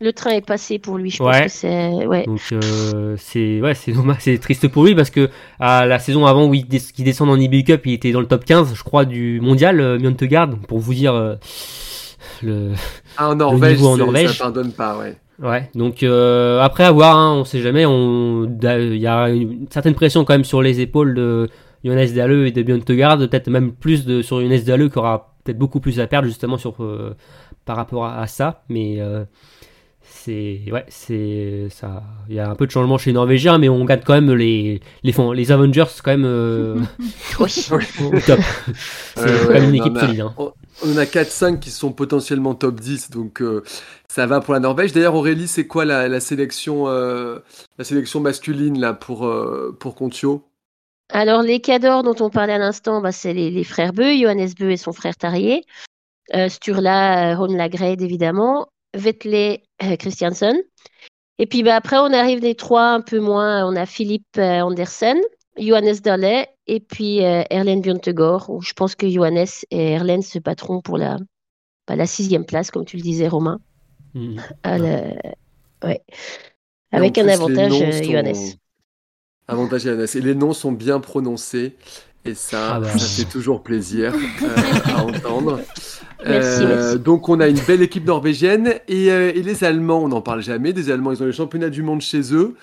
Le train est passé pour lui, je pense que c'est. Ouais. Donc euh, c'est ouais, c'est dommage, c'est triste pour lui parce que à la saison avant où il, descend en IBU Cup, il était dans le top 15, je crois, du mondial euh, Mjøntegard, pour vous dire euh, le, ah, en Norvège, en Norvège. Ça pardonne pas, ouais. Ouais, donc euh, après avoir, hein, on sait jamais, il y a une certaine pression quand même sur les épaules de Jonas Dalle et de Björn peut-être même plus de, sur Jonas Dalle qui aura peut-être beaucoup plus à perdre justement sur par rapport à, à ça, mais c'est ouais, c'est ça. Il y a un peu de changement chez les Norvégiens, mais on gagne quand même les les, les Avengers quand même euh, oui. au top. C'est quand même une équipe solide. Hein. On a 4-5 qui sont potentiellement top 10, donc euh, ça va pour la Norvège. D'ailleurs, Aurélie, c'est quoi la, sélection euh, la sélection masculine là pour pour Contio Alors les cadors dont on parlait à l'instant, bah, c'est les, les, frères Beu, Johannes Beu et son frère Tarier. Sturla, Ron Lagrade évidemment. Vetley euh, Christiansen. Et puis bah, après, on arrive des trois un peu moins. On a Philippe euh, Andersen, Johannes Dalle et puis euh, Erlen Björntegård, où je pense que Johannes et Erlen se battront pour la, bah, la sixième place, comme tu le disais, Romain. Mmh. ouais. Avec un avantage, Johannes. Avantage Johannes. Et les noms sont bien prononcés. Et ça, ah bah. ça fait toujours plaisir euh, à entendre. Euh, donc on a une belle équipe norvégienne et, euh, et, les Allemands, on n'en parle jamais. Des Allemands, ils ont les championnats du monde chez eux.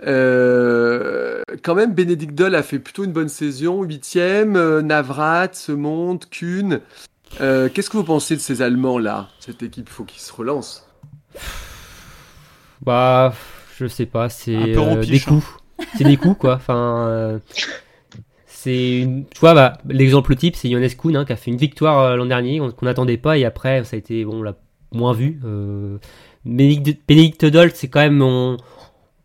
quand même, Bénédicte Doll a fait plutôt une bonne saison, huitième. Navrat se monte, Kuhn. Qu'est-ce que vous pensez de ces Allemands là Cette équipe, il faut qu'ils se relancent. Bah, je sais pas, c'est des hein. coups. C'est des coups quoi. Enfin c'est une... tu vois bah, l'exemple type c'est Jonas Kuhn hein, qui a fait une victoire euh, l'an dernier qu'on n'attendait pas et après ça a été bon on l'a moins vu euh... Bénédicte Dolt c'est quand même on...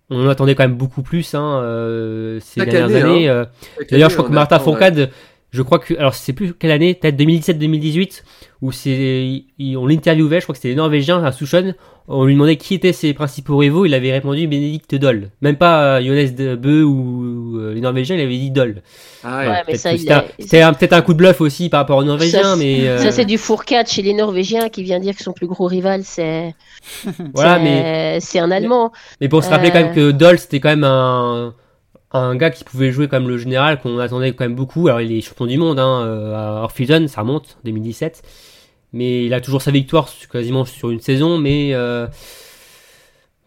on attendait quand même beaucoup plus hein, euh, ces dernières années, hein. euh. d'ailleurs je crois que Martha Fourcade je crois que alors c'est plus quelle année peut-être 2017-2018 où c'est on l'interviewait je crois que c'était les Norvégiens à Souchon on lui demandait qui étaient ses principaux rivaux, il avait répondu Bénédicte Doll. Même pas euh, Jonas de Beu ou euh, les Norvégiens, il avait dit Doll. Ah ouais, mais ça, c'était peut-être un coup de bluff aussi par rapport aux Norvégiens, mais euh, ça c'est du fourcade chez les Norvégiens qui vient dire que son plus gros rival c'est voilà, mais c'est un Allemand. Mais pour se rappeler quand même que Doll c'était quand même un un gars qui pouvait jouer comme le général qu'on attendait quand même beaucoup. Alors il est champion du monde hein, à Orphison, ça remonte 2017 mais il a toujours sa victoire quasiment sur une saison, mais euh,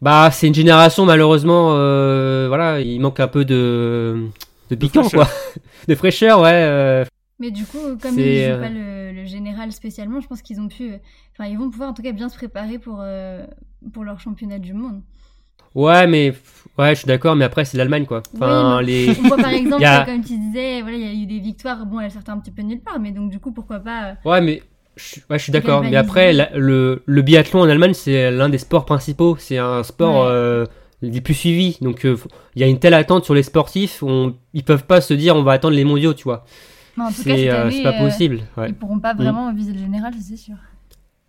bah c'est une génération malheureusement, euh, voilà, il manque un peu de de piquant quoi, de fraîcheur, ouais. Euh. Mais du coup, comme ils jouent pas le, général spécialement, je pense qu'ils ont pu, enfin ils vont pouvoir en tout cas bien se préparer pour pour leur championnat du monde. Ouais, mais Ouais, je suis d'accord, mais après, c'est l'Allemagne, quoi. Enfin, les... On voit par exemple, comme tu disais, voilà, il y a eu des victoires, bon, elles sortaient un petit peu nulle part, mais donc du coup, pourquoi pas. Ouais, mais. Je, ouais, je suis d'accord, mais après, le, le, biathlon en Allemagne, c'est l'un des sports principaux. C'est un sport euh, des plus suivis. Donc, euh, il y a une telle attente sur les sportifs, on, ils peuvent pas se dire on va attendre les mondiaux, tu vois. C'est pas possible. Ouais. Ils pourront pas vraiment viser le général, c'est sûr.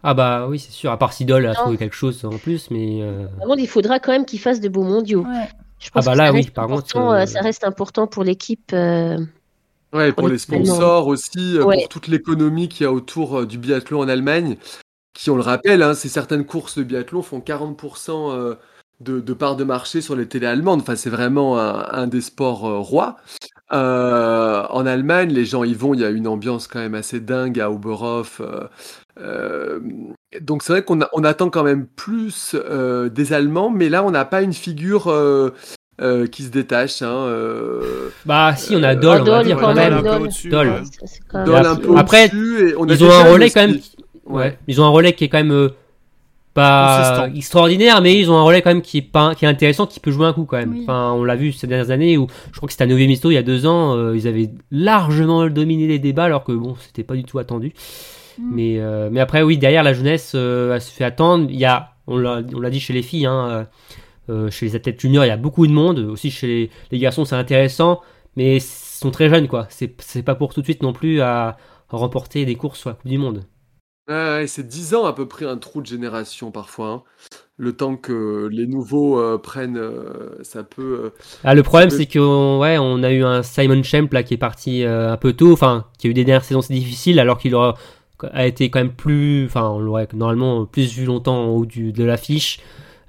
Ah bah oui, c'est sûr. À part Sidol a trouvé quelque chose en plus, mais. Euh... il faudra quand même qu'il fasse de beaux mondiaux. Je pense ah bah là, oui, par contre. Euh, ça reste important pour l'équipe. Euh, ouais, pour, les sponsors aussi, euh, pour toute l'économie qu'il y a autour du biathlon en Allemagne, qui, on le rappelle, hein, ces certaines courses de biathlon font 40% de, de part de marché sur les télés allemandes. Enfin, c'est vraiment un, des sports rois. en Allemagne, les gens y vont, il y a une ambiance quand même assez dingue à Oberhof. Euh, donc c'est vrai qu'on on attend quand même plus euh, des Allemands, mais là on n'a pas une figure euh, qui se détache. Hein, bah si, on a Dole, on va dire quand même. Dole. un peu Après, ils ont un relais quand même. Ouais. Ils ont un relais qui est quand même pas extraordinaire, mais ils ont un relais quand même qui est pas qui est intéressant, qui peut jouer un coup quand même. Enfin, on l'a vu ces dernières années où je crois que c'était à Nové Misto il y a deux ans, ils avaient largement dominé les débats alors que bon, c'était pas du tout attendu. Mm. Mais, euh, mais après, oui, derrière la jeunesse, euh, elle se fait attendre. Il y a, on l'a dit chez les filles, hein, euh, chez les athlètes juniors, il y a beaucoup de monde. Aussi chez les, garçons, c'est intéressant, mais ils sont très jeunes, quoi. C'est pas pour tout de suite non plus à, remporter des courses sur la Coupe du Monde. Ouais, c'est 10 ans à peu près un trou de génération parfois. Hein. Le temps que les nouveaux prennent, ça peut. ah, le problème, c'est qu'on ouais, on a eu un Simon Schemp là, qui est parti un peu tôt, enfin, qui a eu des dernières saisons difficiles, alors qu'il aura a été quand même plus, enfin on l'aurait normalement plus vu longtemps en haut du, de l'affiche.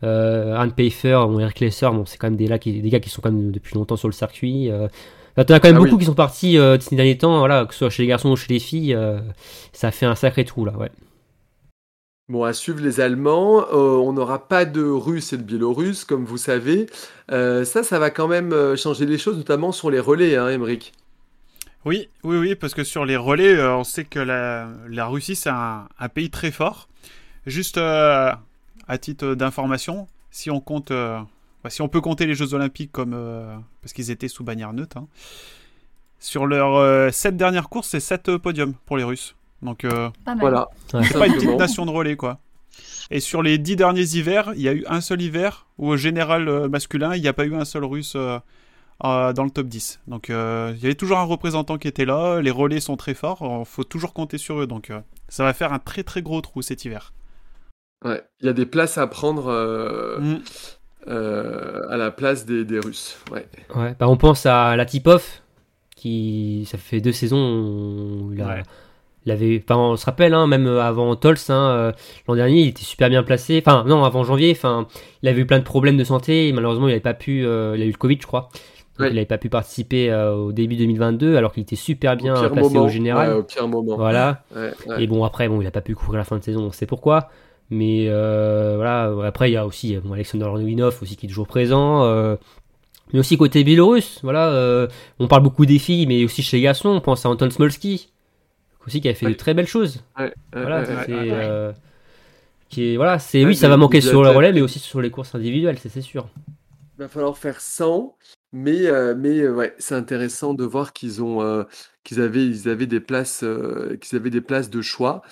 Euh, Anne Pfeiffer, bon, Eric Lesser, bon, c'est quand même des, là, qui, des gars qui sont quand même depuis longtemps sur le circuit. Euh, il y en a quand même ah beaucoup qui sont partis euh, ces derniers temps, voilà, que ce soit chez les garçons ou chez les filles, euh, ça fait un sacré trou là, ouais. Bon, à suivre les Allemands, euh, on n'aura pas de Russes et de Biélorusses, comme vous savez. ça, ça va quand même changer les choses, notamment sur les relais, hein, Emmerich. Oui, oui, oui, parce que sur les relais, euh, on sait que la, Russie, c'est un, pays très fort. Juste euh, à titre d'information, si on compte, euh, bah, si on peut compter les Jeux Olympiques comme parce qu'ils étaient sous bannière neutre, hein, sur leurs sept dernières courses, c'est sept podiums pour les Russes. Donc voilà, c'est pas une petite nation de relais quoi. Et sur les dix derniers hivers, il y a eu un seul hiver où au général masculin, il n'y a pas eu un seul Russe euh, dans le top 10. Donc euh, il y avait toujours un représentant qui était là, les relais sont très forts, il faut toujours compter sur eux, donc euh, ça va faire un très très gros trou cet hiver. Ouais, il y a des places à prendre mm. à la place des, des Russes. Ouais. ouais bah on pense à Latipov, qui ça fait deux saisons il, il avait, enfin, on se rappelle, hein, même avant Tols, hein, l'an dernier, il était super bien placé. Enfin, non, avant janvier, enfin, il avait eu plein de problèmes de santé. malheureusement, il n'avait pas pu, il a eu le Covid, je crois. Il n'avait pas pu participer euh, au début 2022 alors qu'il était super bien placé au général. au pire moment. Voilà. Et bon, après, bon, il n'a pas pu courir la fin de saison, on sait pourquoi. Mais euh, voilà, après, il y a aussi bon, Alexander aussi qui est toujours présent. Euh, mais aussi côté biélorusse, voilà, on parle beaucoup des filles, mais aussi chez les garçons, on pense à Anton Smolski, aussi qui a fait de très belles choses. voilà, c'est. qui est, voilà, c'est oui, ça va manquer sur le relais, mais aussi sur les courses individuelles, c'est sûr. Il va falloir faire 100 mais, euh, mais euh, ouais, c'est intéressant de voir qu'ils ont, euh, qu'ils avaient, ils avaient des places, qu'ils avaient des places de choix.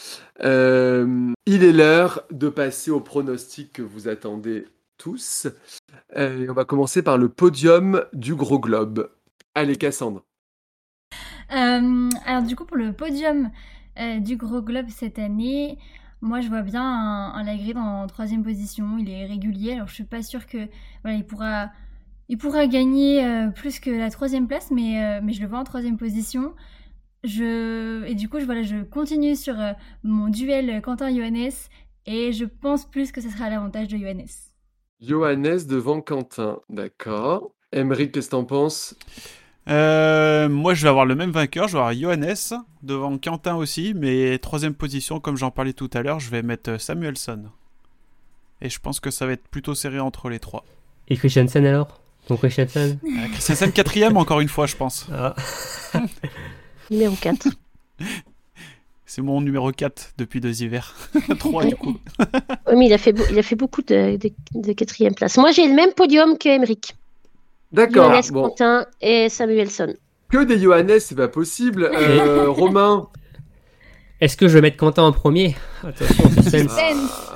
il est l'heure de passer au pronostic que vous attendez tous. on va commencer par le podium du gros globe. Allez, Cassandre. alors du coup, pour le podium du gros globe cette année, moi je vois bien un, un Lagré en troisième position. Il est régulier, alors je suis pas sûre que il pourra il pourra gagner euh, plus que la troisième place, mais, euh, mais je le vois en troisième position. Je... Et du coup, je, voilà, je continue sur euh, mon duel Quentin-Johannes et je pense plus que ce sera l'avantage de Johannes. Johannes devant Quentin, d'accord. Emery, qu'est-ce que t'en penses? Moi, je vais avoir le même vainqueur. Je vais avoir Johannes devant Quentin aussi, mais troisième position, comme j'en parlais tout à l'heure, je vais mettre Samuelson. Et je pense que ça va être plutôt serré entre les trois. Et Christiansen alors? Ton Christensen euh, Christensen quatrième encore une fois, je pense. Ah. numéro 4. C'est mon numéro 4 depuis deux hivers. 3 du coup. oui, mais il a fait, il a fait beaucoup de, de, quatrième place. Moi, j'ai le même podium que Emmerich. D'accord. Johannes, Quentin et Samuelson. Que des Johannes, c'est pas possible. Euh, Romain. Est-ce que je vais mettre Quentin en premier? Attention, suspense.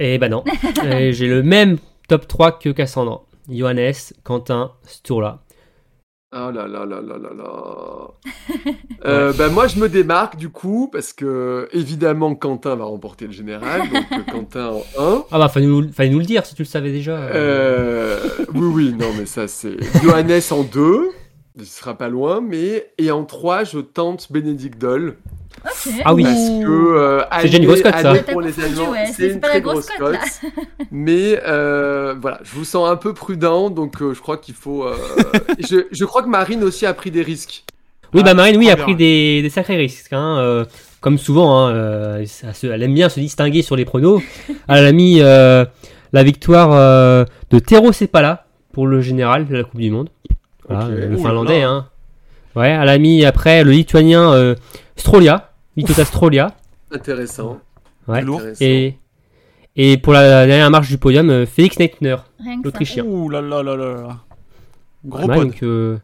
Eh ben non. J'ai le même top 3 que Cassandra. Johannes, Quentin, Sturla. Oh là là là là là là. euh, bah moi je me démarque du coup parce que évidemment Quentin va remporter le général donc euh, Quentin en 1. Ah bah fallait nous, fallait nous le dire si tu le savais déjà. Euh, oui oui non mais ça c'est Johannes en 2, il sera pas loin mais et en 3 je tente Bénédicte Doll. Ah oui. Parce que euh, c'est déjà une grosse cote ça. Pour les Allemands, c'est une très grosse cote. mais euh, voilà, je vous sens un peu prudent, donc euh, je crois qu'il faut. Euh, je, je, crois que Marine aussi a pris des risques. Oui, bah Marine, oui, a pris des, des, sacrés risques. Hein, euh, comme souvent, hein, elle aime bien se distinguer sur les pronos. elle a mis la victoire de Tero Sepala pour le général de la Coupe du Monde. Voilà, okay. le finlandais. Hein. Ouais, elle a mis après le lituanien Strolia. Vitota Strolia. Intéressant. Ouais. Et, et pour la dernière marche du podium, euh, Félix Neitner, l'Autrichien. Ouh là là là là. Gros ouais, donc, euh...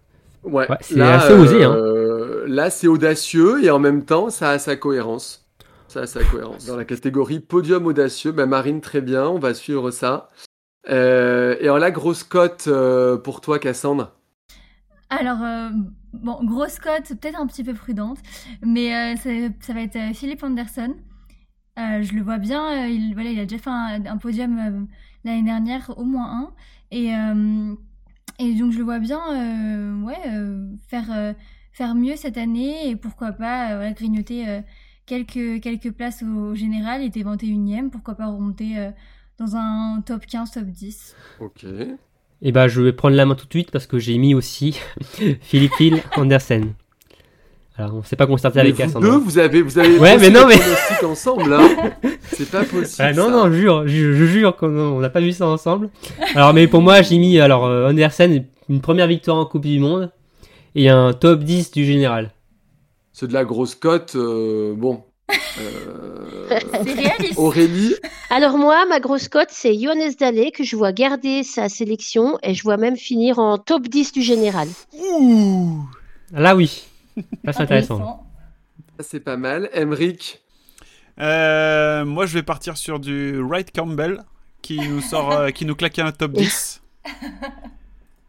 ouais. ouais c'est assez osé. Hein. Euh, là, c'est audacieux et en même temps, ça a sa cohérence. Ça a sa cohérence. Dans la catégorie podium audacieux, bah, Marine, très bien, on va suivre ça. Euh, et alors la grosse cote euh, pour toi, Cassandre? Alors, bon, grosse cote, peut-être un petit peu prudente, mais ça va être Philippe Anderson. Euh, je le vois bien, il, voilà, il a déjà fait un, podium euh, l'année dernière, au moins un. Et, euh, et donc je le vois bien ouais, faire, faire mieux cette année et pourquoi pas grignoter quelques, quelques places au, général. Il était 21ème, pourquoi pas remonter dans un top 15, top 10. Ok. Eh bah je vais prendre la main tout de suite parce que j'ai mis aussi Philippe Hill Andersen. Alors, on sait pas constater avec Cassandra. Deux, vous avez, vous avez ouais, mais non, mais ensemble, hein. C'est pas possible. Ah, non, non, jure, je, je jure qu'on n'a pas vu ça ensemble. Alors, mais pour moi, j'ai mis alors euh, Andersen une première victoire en Coupe du Monde et un top 10 du général. C'est de la grosse cote, euh, bon. Euh... c'est réaliste. Aurélie. Alors moi, ma grosse cote, c'est Johannes Dallet que je vois garder sa sélection et je vois même finir en top 10 du général. Ouh. Là oui. C'est intéressant. C'est pas mal. Emric euh, Moi, je vais partir sur du Wright Campbell qui nous sort, euh, qui nous claque un top 10.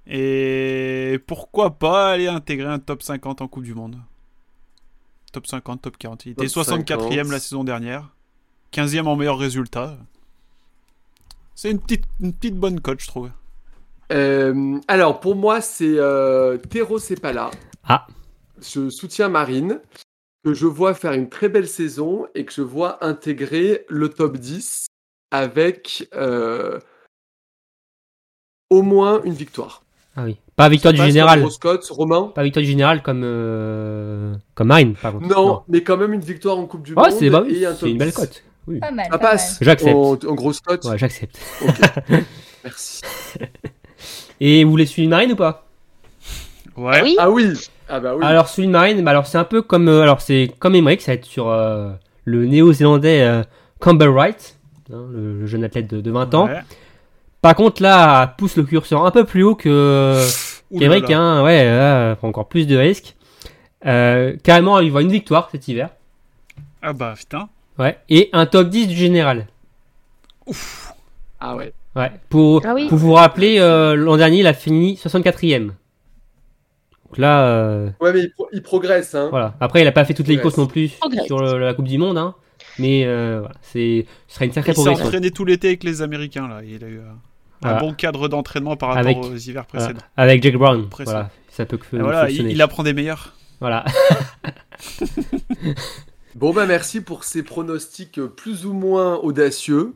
Et pourquoi pas aller intégrer un top 50 en Coupe du Monde Top 50, top 40. Il était 64e la saison dernière. 15e en meilleur résultat. C'est une petite, une petite bonne cote, je trouve. Euh, alors, pour moi, c'est euh, Tero Sepala. Ah je soutiens Marine, que je vois faire une très belle saison et que je vois intégrer le top 10 avec euh, au moins une victoire. Ah oui. Pas victoire du général. Scott, Romain. Pas victoire du général comme, euh, comme Marine, par contre. Non, mais quand même une victoire en Coupe du oh, Monde. C'est bah une belle cote. Oui. Pas mal. Ça passe. J'accepte. En, en grosse cote. Ouais, j'accepte. Merci. Et vous voulez suivre Marine ou pas? Ouais. Oui. Ah oui. Ah bah oui. Alors de Marine, bah alors c'est un peu comme euh, alors c'est comme Emmerich, ça va être sur euh, le néo-zélandais euh, Campbell Wright, hein, le, le, jeune athlète de, de 20 ans. Par contre là, pousse le curseur un peu plus haut que qu'Emmerich, hein, ouais, là, prend encore plus de risques. Euh, carrément, il voit une victoire cet hiver. Ah bah putain. Ouais, et un top 10 du général. Ouf. Ah ouais. Ouais, pour, Ah oui. pour vous rappeler, euh, l'an dernier, il a fini 64ème. Donc là, euh, Ouais, mais il, pro- il progresse. Hein. voilà. Après, il a pas fait toutes les courses non plus progresse. sur le- la Coupe du Monde, hein. Mais euh, voilà, c'est, ce serait une sacrée Il s'est progression. entraîné tout l'été avec les Américains là. Il a eu euh, Voilà. un bon cadre d'entraînement par rapport Avec- aux hivers Voilà. précédents. Avec Jack Brown, voilà, ça peut que voilà, il, fonctionner. il apprend des meilleurs. Voilà. Bon, bah merci pour ces pronostics euh, plus ou moins audacieux.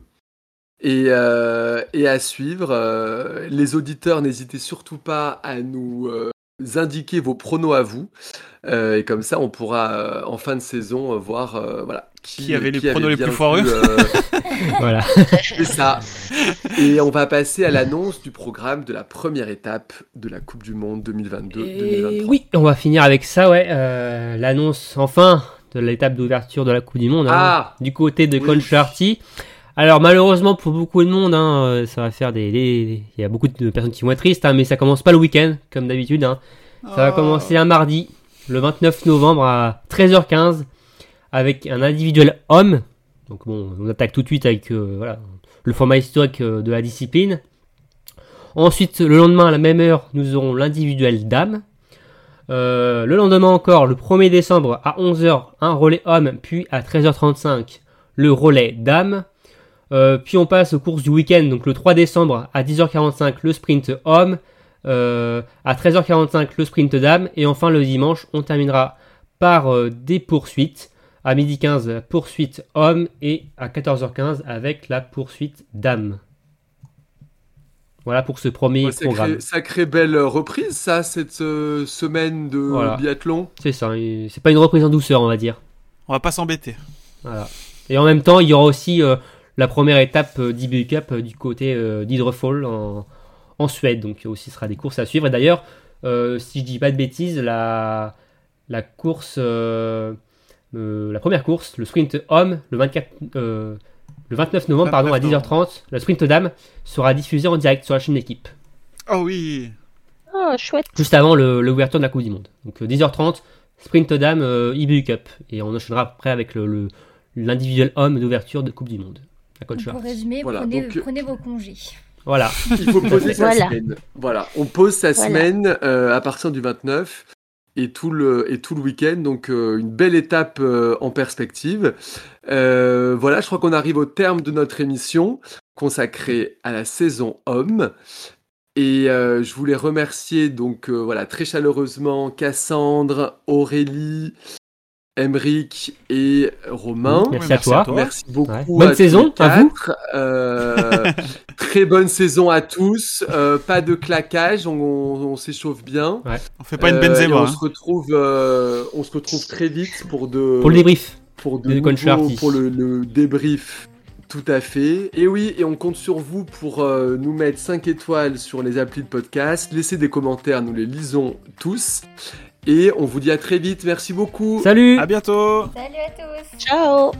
Et, euh, et à suivre, euh, les auditeurs, n'hésitez surtout pas à nous euh, indiquer vos pronos à vous. Euh, et comme ça, on pourra euh, en fin de saison euh, voir euh, voilà, Qui avait les pronos les plus foireux. euh, voilà. C'est ça. Et on va passer à l'annonce du programme de la première étape de la Coupe du Monde 2022-2023. Et oui, on va finir avec ça, ouais. euh, L'annonce, enfin, de l'étape d'ouverture de la Coupe du Monde. hein, Ah du côté de Oui. Concharty. Alors malheureusement pour beaucoup de monde, hein, ça va faire des, il y a beaucoup de personnes qui vont être tristes, hein, mais ça commence pas le week-end comme d'habitude. Hein. Ça va oh. commencer un mardi, le 29 novembre à 13h15, avec un individuel homme. Donc bon, on attaque tout de suite avec euh, le format historique euh, de la discipline. Ensuite, le lendemain à la même heure, nous aurons l'individuel dame. Euh, le lendemain encore, le 1er décembre à 11h, un relais homme, puis à 13h35, le relais dame. puis on passe aux courses du week-end, donc le 3 décembre à 10h45, le sprint homme. à 13h45, le sprint dame. Et enfin, le dimanche, on terminera par des poursuites à midi 15, poursuite homme et à 14h15 avec la poursuite dame. Voilà pour ce premier programme. sacrée belle reprise, ça, cette euh, semaine de biathlon. C'est ça, c'est pas une reprise en douceur, on va dire. On va pas s'embêter. Voilà. Et en même temps, il y aura aussi euh, la première étape euh, d'IBU Cup du côté d'Hydrofall en, en, Suède. Donc, il aussi sera des courses à suivre. Et d'ailleurs, si je dis pas de bêtises, la, la course euh, la première course, le sprint homme, le, 24, euh, le 29 novembre pardon, à 10h30, la sprint dame sera diffusée en direct sur la chaîne d'équipe. Oh oui Oh, chouette Juste avant l'ouverture de la Coupe du Monde. Donc 10h30, euh, sprint dame, IBU Cup. Et on enchaînera après avec l'individuel le, homme d'ouverture de Coupe du Monde. Pour résumer, prenez, vos congés. Voilà. Il faut poser sa semaine. Voilà, on pose sa semaine à partir du 29 et tout le, et tout le week-end. Donc euh, une belle étape euh, en perspective. Euh, voilà, je crois qu'on arrive au terme de notre émission consacrée à la saison homme. Et je voulais remercier donc voilà très chaleureusement Cassandre, Aurélie, Emric et Romain. Merci, à toi. Merci beaucoup. Bonne saison à vous. Euh, très bonne saison à tous. Euh, pas de claquage, on, s'échauffe bien. Ouais. On fait pas une Benzema. on hein. se retrouve, euh, on se retrouve très vite pour de pour le débrief. Pour de nouveaux, pour le, le, débrief. Tout à fait. Et oui, et on compte sur vous pour nous mettre 5 étoiles sur les applis de podcast. Laissez des commentaires, nous les lisons tous. Et on vous dit à très vite. Merci beaucoup. Salut. À bientôt. Salut à tous. Ciao.